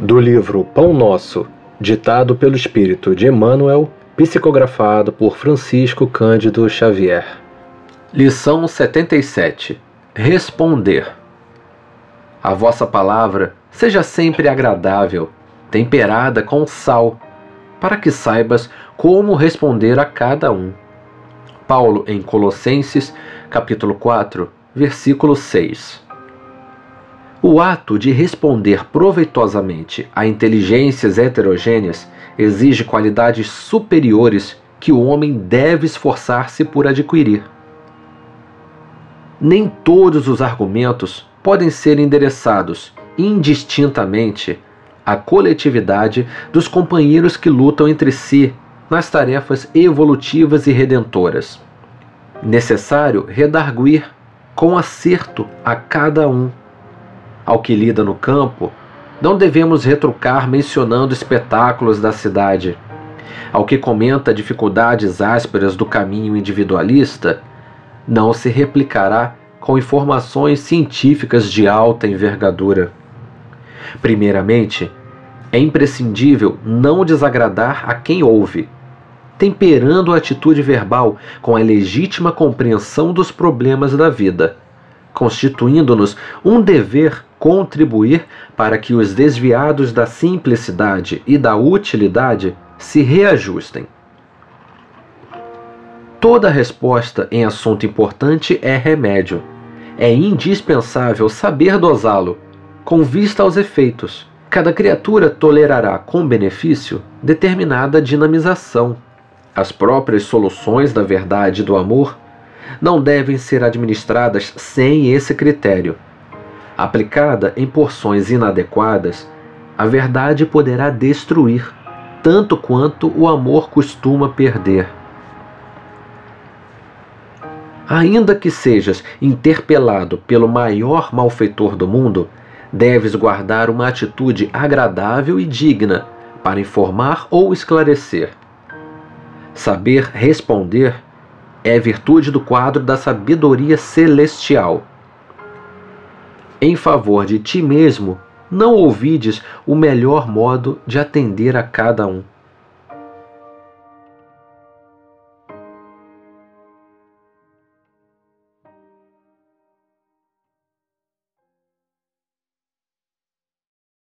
Do livro Pão Nosso, ditado pelo espírito de Emmanuel, psicografado por Francisco Cândido Xavier. Lição 77. Responder. A vossa palavra seja sempre agradável, temperada com sal, para que saibas como responder a cada um. Paulo em Colossenses, capítulo 4, versículo 6. O ato de responder proveitosamente a inteligências heterogêneas exige qualidades superiores que o homem deve esforçar-se por adquirir. Nem todos os argumentos podem ser endereçados indistintamente à coletividade dos companheiros que lutam entre si nas tarefas evolutivas e redentoras. Necessário redarguir com acerto a cada um. Ao que lida no campo, não devemos retrucar mencionando espetáculos da cidade. Ao que comenta dificuldades ásperas do caminho individualista, não se replicará com informações científicas de alta envergadura. Primeiramente, é imprescindível não desagradar a quem ouve temperando a atitude verbal com a legítima compreensão dos problemas da vida, constituindo-nos um dever contribuir para que os desviados da simplicidade e da utilidade se reajustem. Toda resposta em assunto importante é remédio. É indispensável saber dosá-lo, com vista aos efeitos. Cada criatura tolerará com benefício determinada dinamização as próprias soluções da verdade e do amor não devem ser administradas sem esse critério. Aplicada em porções inadequadas, a verdade poderá destruir, tanto quanto o amor costuma perder. Ainda que sejas interpelado pelo maior malfeitor do mundo, deves guardar uma atitude agradável e digna para informar ou esclarecer. Saber responder é virtude do quadro da sabedoria celestial. Em favor de ti mesmo, não ouvides o melhor modo de atender a cada um.